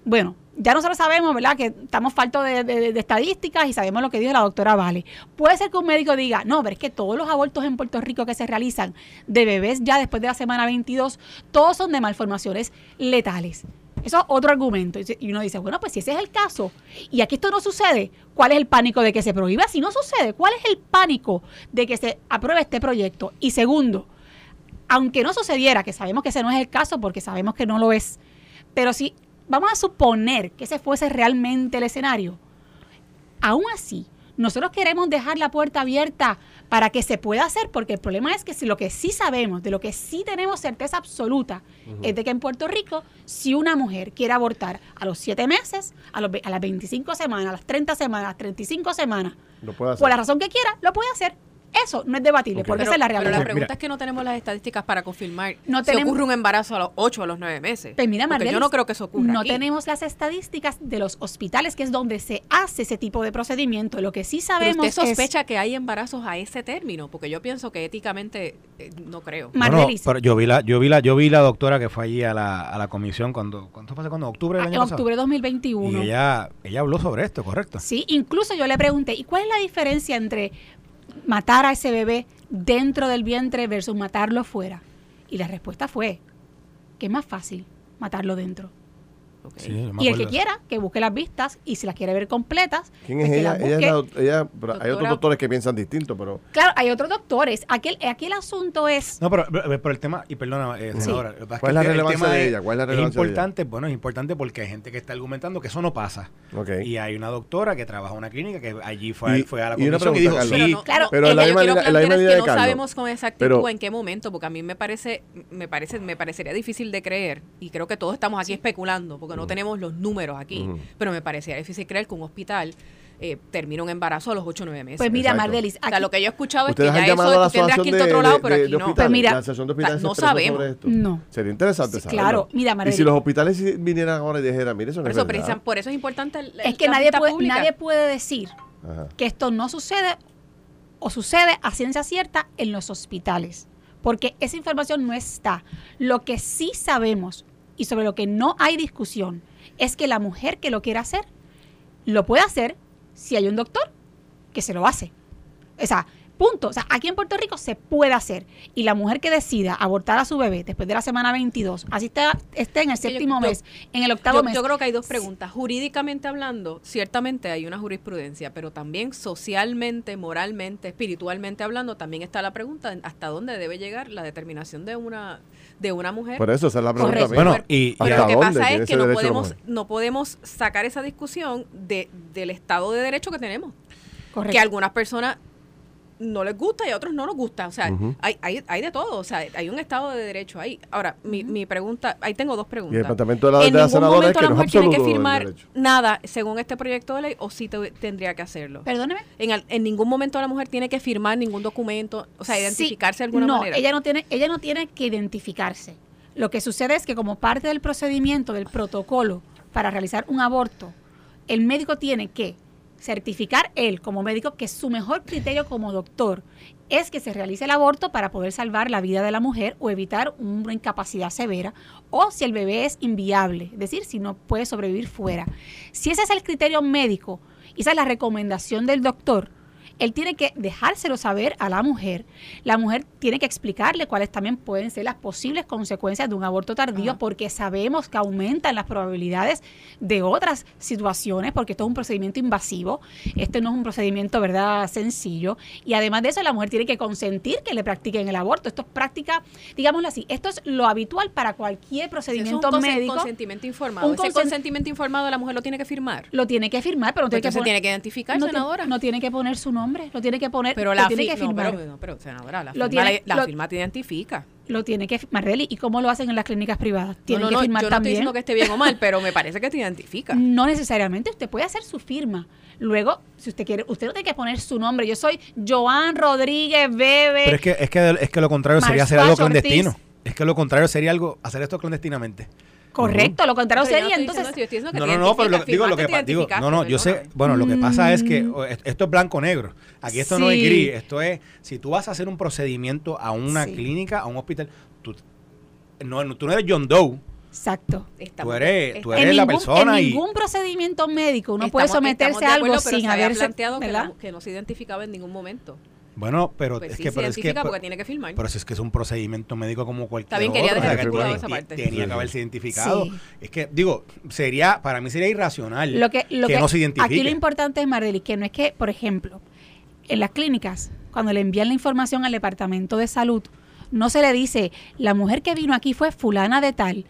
Bueno, ya nosotros sabemos, ¿verdad?, que estamos faltos de, estadísticas y sabemos lo que dijo la doctora Vale. Puede ser que un médico diga, no, pero es que todos los abortos en Puerto Rico que se realizan de bebés ya después de la semana 22, todos son de malformaciones letales. Eso es otro argumento. Y uno dice, bueno, pues si ese es el caso, y aquí esto no sucede, ¿cuál es el pánico de que se prohíba? Si no sucede, ¿cuál es el pánico de que se apruebe este proyecto? Y segundo, aunque no sucediera, que sabemos que ese no es el caso porque sabemos que no lo es, pero si vamos a suponer que ese fuese realmente el escenario, aún así, nosotros queremos dejar la puerta abierta para que se pueda hacer, porque el problema es que si lo que sí sabemos, de lo que sí tenemos certeza absoluta, es de que en Puerto Rico, si una mujer quiere abortar a los 7 meses, a, los, ve- a las 25 semanas, a las 30 semanas, a las 35 semanas,
Lo puede hacer.
por la razón que quiera, lo puede hacer. Eso no es debatible,
Ok.
porque
Pero,
esa es la
pero
realidad.
la pregunta
Mira.
es que no tenemos las estadísticas para confirmar
No
si
tenemos-
ocurre un embarazo a los 8 o a los 9 meses.
Pues mira,
Porque yo
Mardelis,
no creo que eso ocurra
No
aquí.
tenemos las estadísticas de los hospitales, que es donde se hace ese tipo de procedimiento. Lo que sí
Pero
sabemos
usted
es...
sospecha que hay embarazos a ese término, porque yo pienso que éticamente eh, no creo.
Mardelis.
pero yo vi la, yo vi la, yo vi la doctora que fue allí a la, a la comisión cuando, ¿cuánto fue? ¿Cuándo? ¿Octubre del
Ah,
año
en
pasado?
octubre de 2021.
Y ella, ella habló sobre esto, ¿correcto?
Sí, incluso yo le pregunté, ¿y cuál es la diferencia entre matar a ese bebé dentro del vientre versus matarlo fuera? Y la respuesta fue que es más fácil matarlo dentro.
Ok.
Sí,
Y el que quiera, que busque las vistas y si las quiere ver completas,
¿Quién
pues
es
que
ella? Ella es la ella- pero hay otros doctores que piensan distinto, pero
Claro, hay otros doctores. Aquí el, aquí el asunto es...
No, pero, pero- pero el tema, y perdona, eh, senadora, pasa
¿Cuál es la relevancia de
es-
ella? ¿Cuál es la
es
relevancia de ella?
importante, bueno, es importante porque hay gente que está argumentando que eso no pasa.
Ok.
Y hay una doctora que trabaja en una clínica que allí fue,
Y-
fue a la comisión y dijo, sí,
Carlos.
no,
Claro,
pero la misma la misma
es que
de
no
Carlos.
sabemos con exactitud
Pero-
en qué momento, porque a mí me parece, me parece, me parecería difícil de creer, y creo que todos estamos aquí especulando, porque no tenemos los números aquí, pero me parecería difícil creer que un hospital eh, termine un embarazo a los 8 o 9 meses.
Pues mira,
Exacto.
Mardelis,
o sea,
aquí-
lo que yo he escuchado es que ya
han llamado a
eso
la
tú tendrás que
asociación
irte a
de,
otro lado,
de-
pero
de-
aquí
de
no.
hospitales,
Pues mira,
la asociación de hospitales
no sabemos.
esto.
No.
Sería interesante
Sí,
saberlo.
claro. Mira,
y
Mardelis.
si los hospitales vinieran ahora y dijeran, mire, eso no
Por
es
eso,
verdad.
precisa- por eso es importante el-
Es que
la
nadie puede,
pública.
nadie puede decir
Ajá.
que esto no sucede o sucede a ciencia cierta en los hospitales, porque esa información no está. Lo que sí sabemos y sobre lo que no hay discusión es que la mujer que lo quiera hacer, lo puede hacer si hay un doctor que se lo hace. O sea, punto. O sea, aquí en Puerto Rico se puede hacer. Y la mujer que decida abortar a su bebé después de la semana 22, así esté, esté en el
yo-
séptimo
yo-
mes, en el octavo
Yo,
mes.
yo creo que hay dos preguntas. Jurídicamente hablando, ciertamente hay una jurisprudencia, pero también socialmente, moralmente, espiritualmente hablando, también está la pregunta de hasta dónde debe llegar la determinación de una de una mujer.
Por eso esa es la pregunta.
Correcto.
Bueno, y, y
¿Hasta
Pero lo que
dónde
pasa es que no podemos, no podemos sacar esa discusión de, del Estado de Derecho que tenemos.
Correcto.
Que algunas personas no les gusta y a otros no nos gusta. O sea, hay, hay, hay de todo. O sea, hay un Estado de Derecho ahí. Ahora, mi, mi pregunta, ahí tengo dos
Y el
preguntas.
departamento de la,
en
de la
ningún
senadora es
momento
que
la
no es
mujer tiene que firmar nada según este proyecto de ley o sí te- tendría que hacerlo.
Perdóneme.
En, al- en ningún momento la mujer tiene que firmar ningún documento, o sea,
Sí,
identificarse de alguna
no,
manera.
ella no tiene, ella no tiene que identificarse. Lo que sucede es que como parte del procedimiento, del protocolo para realizar un aborto, el médico tiene que certificar él como médico que su mejor criterio como doctor es que se realice el aborto para poder salvar la vida de la mujer o evitar una incapacidad severa o si el bebé es inviable, es decir, si no puede sobrevivir fuera. Si ese es el criterio médico esa es la recomendación del doctor, él tiene que dejárselo saber a la mujer. La mujer tiene que explicarle cuáles también pueden ser las posibles consecuencias de un aborto tardío,
Ajá.
porque sabemos que aumentan las probabilidades de otras situaciones, porque esto es un procedimiento invasivo, este no es un procedimiento, ¿verdad?, sencillo. Y además de eso, la mujer tiene que consentir que le practiquen el aborto. Esto es práctica, digámoslo así, esto es lo habitual para cualquier
un
procedimiento médico.
consentimiento informado.
Un
Ese
consen-
consentimiento informado la mujer lo tiene que firmar.
Lo tiene que firmar, pero no tiene que, poner-
tiene que identificar,
no
senadora.
no tiene que poner su nombre, lo tiene que poner,
pero
lo
la,
tiene
fi-
que
no,
firmar.
pero, no, pero, senadora, la,
Lo
firma,
tiene-
la,
lo-
firma te identifica.
Lo tiene que firmar, Marreli. ¿Y cómo lo hacen en las clínicas privadas?
No,
Tienen
no,
que
no,
firmar
yo no estoy
también.
diciendo que esté bien o mal, pero me parece que te [LAUGHS] identifica.
No necesariamente, usted puede hacer su firma. Luego, si usted quiere, usted no tiene que poner su nombre. Yo soy Joan Rodríguez Bebe.
Pero es que, es que, es que lo contrario sería hacer algo clandestino.
Ortiz.
Es que lo contrario sería algo, hacer esto clandestinamente.
Correcto, lo contrario
Pero yo no
sería entonces.
yo estoy diciendo que
No, no, no, pero lo, digo lo que Digo, no, no, yo sé. Bueno, lo que pasa es que
Mm.
es- esto es blanco-negro. Aquí esto no es gris. Esto es, si tú vas a hacer un procedimiento a una
Sí.
clínica, a un hospital, tú no, no- tú no eres John Doe.
Exacto.
Estamos-
Tú eres- tú eres
en
la
ningún,
persona
en
y-
ningún procedimiento médico uno
estamos-
puede someterse a algo
pero
sin
se había
haberse.
planteado que, que no se identificaba en ningún momento.
Bueno, pero
Pues
es
sí,
que,
se
pero es que,
identifica
pero,
porque tiene que firmar.
pero si es que es un procedimiento médico como cualquier
Está bien, quería
otro, o sea,
dejar
que
estipulado
tiene-
esa parte.
Tenía
Sí,
que haberse identificado.
Sí.
Es que, digo, sería, para mí sería irracional
Lo que, lo que,
no se identifique.
Aquí lo importante es, Mardeli, que no es que, por ejemplo, en las clínicas, cuando le envían la información al departamento de salud, no se le dice, la mujer que vino aquí fue fulana de tal,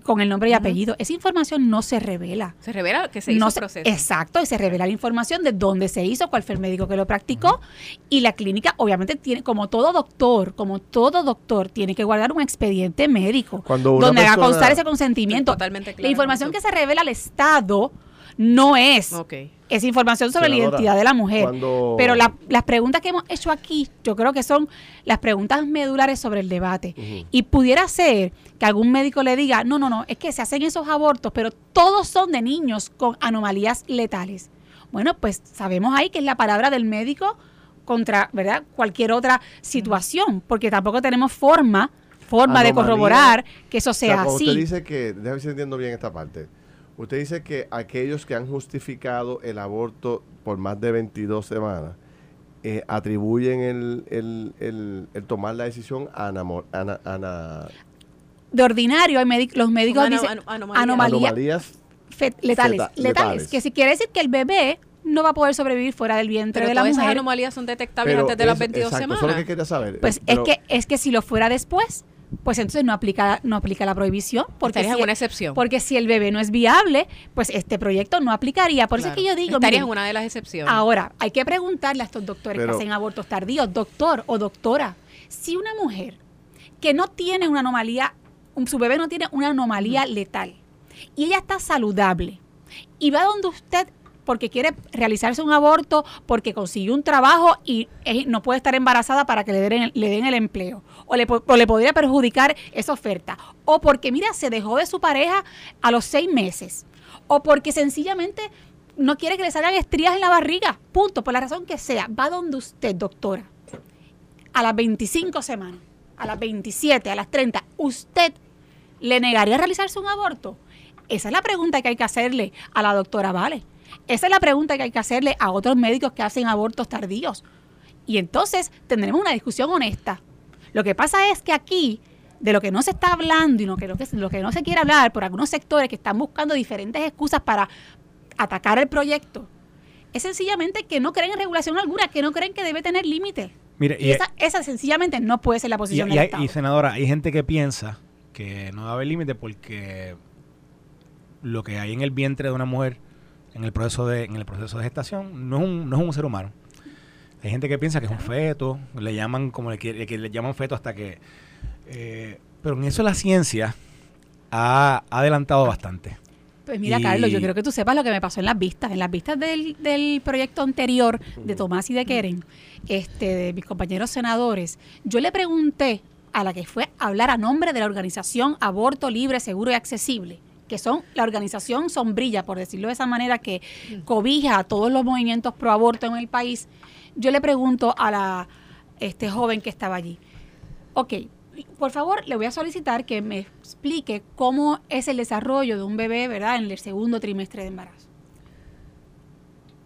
con el nombre y apellido. Esa información no se revela.
Se revela que se hizo
No
el
se-
proceso.
Exacto, y se revela la información de dónde se hizo, cuál fue el médico que lo practicó. Y la clínica, obviamente, tiene, como todo doctor, como todo doctor, tiene que guardar un expediente médico
Cuando una
donde haga constar ese consentimiento.
Totalmente
la
clara
información que se revela al Estado no es
Ok.
Esa información sobre la identidad de la mujer.
cuando-
Pero la- las preguntas que hemos hecho aquí, yo creo que son las preguntas medulares sobre el debate. Y pudiera ser que algún médico le diga, no, no, no, es que se hacen esos abortos, pero todos son de niños con anomalías letales. Bueno, pues sabemos ahí que es la palabra del médico contra, ¿verdad? Cualquier otra situación, porque tampoco tenemos forma, forma de corroborar que eso
O sea,
sea
cuando
así.
usted dice que, déjame si entiendo bien esta parte. Usted dice que aquellos que han justificado el aborto por más de 22 semanas eh, atribuyen el, el, el, el tomar la decisión a, anamo- ana- ana-
de ordinario, hay los médicos
Ano-
dicen
ano- anomalía.
anomalía,
anomalías.
fe- letales, letales,
letales.
que si quiere decir que el bebé no va a poder sobrevivir fuera del vientre
Pero
de la
todas esas
mujer,
anomalías son detectables
Pero
antes de las
eso-
22
exacto, Eso es lo
semanas.
que quería saber.
pues
Pero-
es que es que si lo fuera después, pues entonces no aplica no aplica la prohibición porque
Estarías
si,
en una excepción.
porque si el bebé no es viable, pues este proyecto no aplicaría. Por eso es que yo digo,
Estarías en una de las excepciones.
Ahora, hay que preguntarle a estos doctores
Pero-
que hacen abortos tardíos, doctor o doctora, si una mujer que no tiene una anomalía, un- su bebé no tiene una anomalía letal y ella está saludable y va donde usted porque quiere realizarse un aborto, porque consiguió un trabajo y no puede estar embarazada para que le den, le den el empleo, o le, podría perjudicar esa oferta, o porque, mira, se dejó de su pareja a los seis meses, o porque sencillamente no quiere que le salgan estrías en la barriga, punto, por la razón que sea, va donde usted, doctora, a las 25 semanas, a las 27, a las 30, ¿usted le negaría realizarse un aborto? Esa es la pregunta que hay que hacerle a la doctora Vale. Esa es la pregunta que hay que hacerle a otros médicos que hacen abortos tardíos. Y entonces tendremos una discusión honesta. Lo que pasa es que aquí, de lo que no se está hablando y lo que, lo que, lo que no se quiere hablar por algunos sectores que están buscando diferentes excusas para atacar el proyecto, es sencillamente que no creen en regulación alguna, que no creen que debe tener límite.
Mire,
Y, esa, esa sencillamente no puede ser la
Y,
posición
y
del Estado.
y, senadora, hay gente que piensa que no a haber límite porque lo que hay en el vientre de una mujer en el proceso de en el proceso de gestación no es un, no es un ser humano. Hay gente que piensa que es un feto, le llaman como le, quiere- que le llaman feto hasta que... eh, pero en eso la ciencia ha adelantado bastante.
Pues mira,
Y-
Carlos, yo quiero que tú sepas lo que me pasó en las vistas. En las vistas del, del proyecto anterior de Tomás y de Keren, este, de mis compañeros senadores, yo le pregunté a la que fue a hablar a nombre de la organización Aborto Libre, Seguro y Accesible, que son la organización sombrilla, por decirlo de esa manera, que cobija a todos los movimientos pro aborto en el país. Yo le pregunto a la este joven que estaba allí, ok, por favor, le voy a solicitar que me explique cómo es el desarrollo de un bebé, ¿verdad?, en el segundo trimestre de embarazo.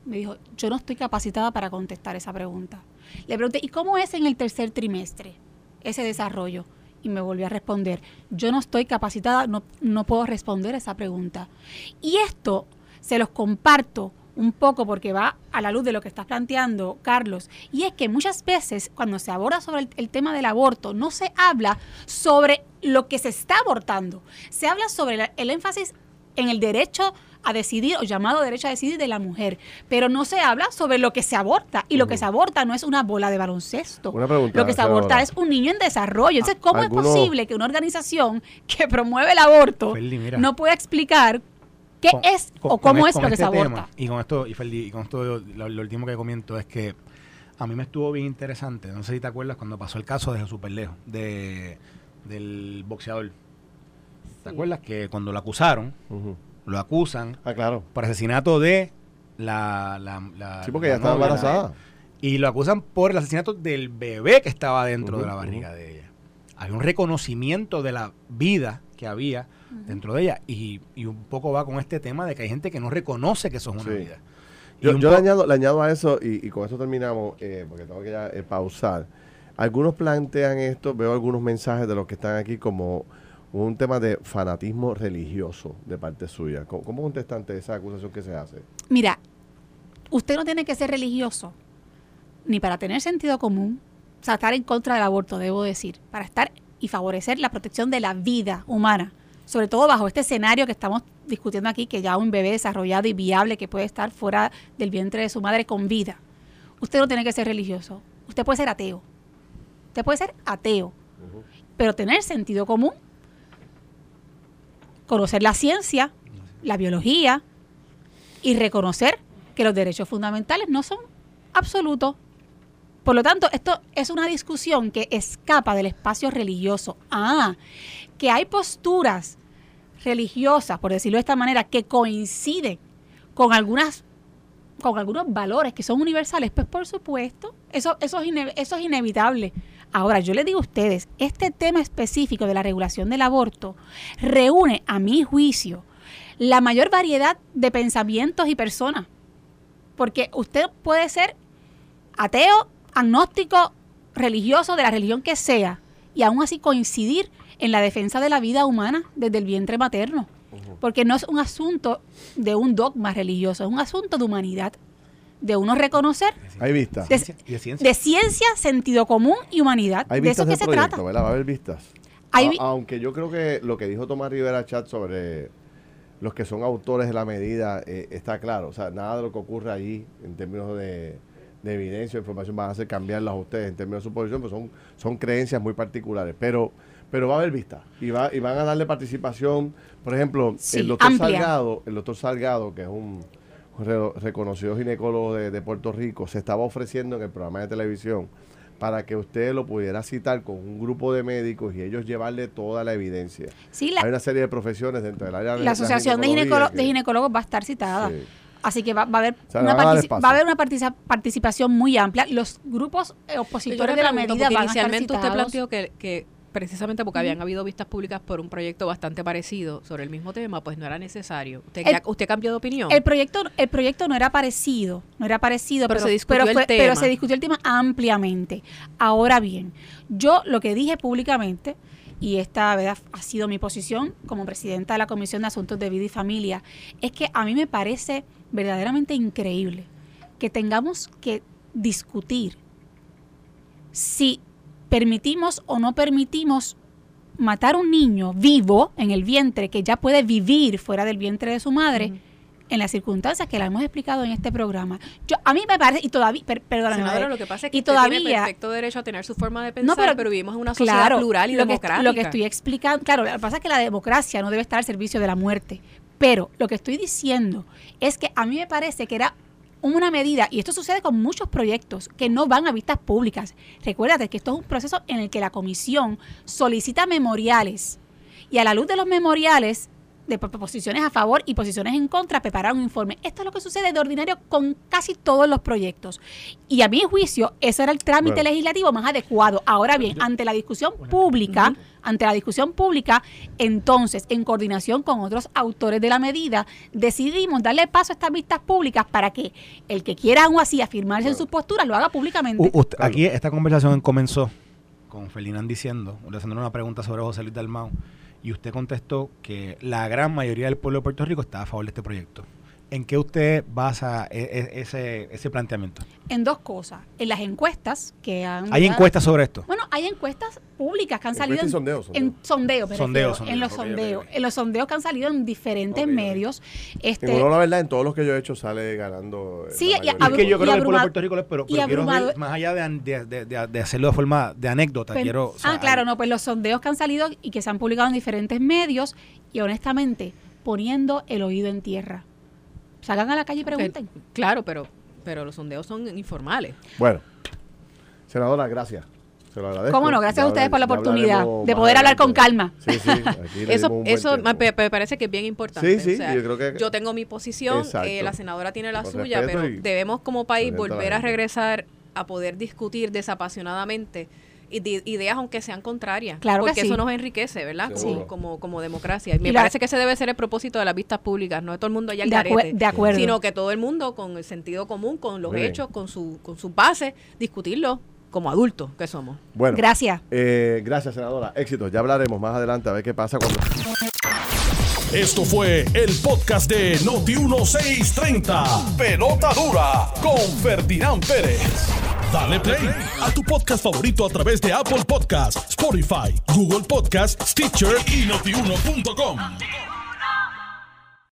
Me dijo, yo no estoy capacitada para contestar esa pregunta. Le pregunté, ¿y cómo es en el tercer trimestre ese desarrollo? Y me volvió a responder, yo no estoy capacitada, no, no puedo responder esa pregunta. Y esto se los comparto un poco porque va a la luz de lo que estás planteando, Carlos, y es que muchas veces cuando se aborda sobre el, el tema del aborto, no se habla sobre lo que se está abortando, se habla sobre la- el énfasis en el derecho a decidir o llamado derecho a decidir de la mujer, pero no se habla sobre lo que se aborta. Y lo que se aborta no es una bola de baloncesto.
Una pregunta,
lo que se aborta es un niño en desarrollo. Entonces, ¿cómo
algunos-
es posible que una organización que promueve el aborto no pueda explicar qué
Con-
es
con-
o cómo
con
es
con
lo que
este
se aborta?
tema, y con esto, y Ferdi, y con esto lo, lo último que comento es que a mí me estuvo bien interesante. No sé si te acuerdas cuando pasó el caso de Jesús Perlejo, de, del boxeador. ¿Te acuerdas que cuando lo acusaron, lo acusan
Ah, claro.
por asesinato de la... la, la-
Sí, porque
la
ya estaba
novia,
embarazada.
Y lo acusan por el asesinato del bebé que estaba dentro de la barriga de ella. Había un reconocimiento de la vida que había dentro de ella. Y, y un poco va con este tema de que hay gente que no reconoce que eso es una
Sí.
vida. Y
Yo, le, añado, le añado a eso, y, y con esto terminamos, eh, porque tengo que ya eh, pausar. Algunos plantean esto, veo algunos mensajes de los que están aquí como un tema de fanatismo religioso de parte suya. ¿Cómo, cómo contesta ante esa acusación que se hace?
Mira, usted no tiene que ser religioso ni para tener sentido común, o sea, estar en contra del aborto, debo decir, para estar y favorecer la protección de la vida humana, sobre todo bajo este escenario que estamos discutiendo aquí, que ya un bebé desarrollado y viable que puede estar fuera del vientre de su madre con vida. Usted no tiene que ser religioso, usted puede ser ateo, usted puede ser ateo, pero tener sentido común, conocer la ciencia, la biología, y reconocer que los derechos fundamentales no son absolutos. Por lo tanto, esto es una discusión que escapa del espacio religioso. Ah, que hay posturas religiosas, por decirlo de esta manera, que coinciden con algunas con algunos valores que son universales, pues por supuesto, eso, eso, es, eso es inevitable. Ahora, yo les digo a ustedes, este tema específico de la regulación del aborto reúne, a mi juicio, la mayor variedad de pensamientos y personas. Porque usted puede ser ateo, agnóstico, religioso, de la religión que sea, y aún así coincidir en la defensa de la vida humana desde el vientre materno. Porque no es un asunto de un dogma religioso, es un asunto de humanidad, de uno reconocer
Hay vistas.
de,
Ciencia, y de ciencia.
de ciencia, sentido común y humanidad.
Hay
de eso
vistas
que se
proyecto,
trata.
¿verdad? Va a haber vistas.
Hay
A-
vi-
aunque yo creo que lo que dijo Tomás Rivera Chat sobre los que son autores de la medida eh, está claro. O sea, nada de lo que ocurre allí en términos de, de evidencia o información van a hacer cambiarlas a ustedes en términos de su posición, pues son, son creencias muy particulares. Pero pero va a haber vistas y, va, y van a darle participación. Por ejemplo,
Sí,
el doctor
amplia.
Salgado, el doctor Salgado, que es un re- reconocido ginecólogo de, de Puerto Rico, se estaba ofreciendo en el programa de televisión para que usted lo pudiera citar con un grupo de médicos y ellos llevarle toda la evidencia.
Sí, la,
Hay una serie de profesiones dentro del área de
la Asociación de, ginecolo-
que-
de Ginecólogos va a estar citada.
Sí.
Así que va, va a haber
sea,
una va a haber una partici- participación muy amplia. Los grupos eh, opositores de la medida van a estar
inicialmente usted
citados.
planteó que, que precisamente porque habían habido vistas públicas por un proyecto bastante parecido sobre el mismo tema, pues no era necesario. ¿Usted,
El-
ya- usted cambió de opinión?
El proyecto, el proyecto no era parecido, no era parecido,
Pero
pero,
se discutió
pero
el
fue-
tema.
pero se discutió el tema ampliamente. Ahora bien, yo lo que dije públicamente, y esta ¿verdad? ha sido mi posición como presidenta de la Comisión de Asuntos de Vida y Familia, es que a mí me parece verdaderamente increíble que tengamos que discutir si permitimos o no permitimos matar un niño vivo en el vientre que ya puede vivir fuera del vientre de su madre en las circunstancias que la hemos explicado en este programa. Yo a mí me parece y todavía per- perdóname,
Senadora, lo que pasa es que
y
usted
todavía
tiene perfecto derecho a tener su forma de pensar,
No,
pero,
pero-
vivimos en una sociedad
Claro,
plural y
lo que,
democrática.
lo que estoy explicando, claro, lo que pasa es que la democracia no debe estar al servicio de la muerte, pero lo que estoy diciendo es que a mí me parece que era una medida, y esto sucede con muchos proyectos que no van a vistas públicas. Recuérdate que esto es un proceso en el que la comisión solicita memoriales y a la luz de los memoriales de po- posiciones a favor y posiciones en contra, preparar un informe. Esto es lo que sucede de ordinario con casi todos los proyectos. Y a mi juicio, ese era el trámite
Bueno.
legislativo más adecuado. Ahora bien, ante la discusión pública, ante la discusión pública, entonces, en coordinación con otros autores de la medida, decidimos darle paso a estas vistas públicas para que el que quiera aún así afirmarse en sus posturas lo haga públicamente.
U- usted- aquí esta conversación comenzó con Ferdinand diciendo, le haciendo una pregunta sobre José Luis Dalmau, y usted contestó que la gran mayoría del pueblo de Puerto Rico está a favor de este proyecto. ¿En qué usted basa e- e- ese, ese planteamiento?
en dos cosas. En las encuestas que han...
¿Hay encuestas sobre esto?
Bueno, hay encuestas públicas que han salido en,
sondeos, sondeos.
en sondeo, me
Sondeo,
refiero,
sondeo.
en los sondeos, en los sondeos que han salido en diferentes medios. Este,
En honor a la verdad, en todos los que yo he hecho sale ganando.
Sí, y.
Es que yo creo que el pueblo de
abrumado-
Puerto Rico lo es, pero,
y
pero quiero ver, más allá de, an- de- de- de- de hacerlo de forma de anécdota,
Pen-
quiero... o sea,
ah, claro,
hay-
no, pues los sondeos que han salido y que se han publicado en diferentes medios y honestamente poniendo el oído en tierra. Salgan a la calle y pregunten.
Claro, pero, pero los sondeos son informales.
Bueno, senadora, gracias. Se lo agradezco.
Cómo no, gracias
Ya
a ustedes por la oportunidad de poder hablar con calma.
Sí, sí. aquí
Eso, eso me, parece que es bien importante.
Sí, sí,
O sea,
yo creo que-
yo tengo mi posición, eh, la senadora tiene la suya, pero debemos como país volver a regresar a poder discutir desapasionadamente ideas aunque sean contrarias.
Claro que
porque
sí.
eso nos enriquece, ¿verdad? Como,
Seguro.
como, como democracia. Y me
Y la-
parece que ese debe ser el propósito de las vistas públicas, no de todo el mundo allá al
De, acue-
garete,
de acuerdo.
sino que todo el mundo con el sentido común, con los
bien.
hechos, con su con sus bases, discutirlo como adultos que somos.
Bueno,
Gracias.
eh, gracias, senadora. Éxito. Ya hablaremos más adelante a ver qué pasa cuando.
Esto fue el podcast de Noti1630. Pelota dura con Ferdinand Pérez. Dale play a tu podcast favorito a través de Apple Podcasts, Spotify, Google Podcasts, Stitcher y notiuno.com.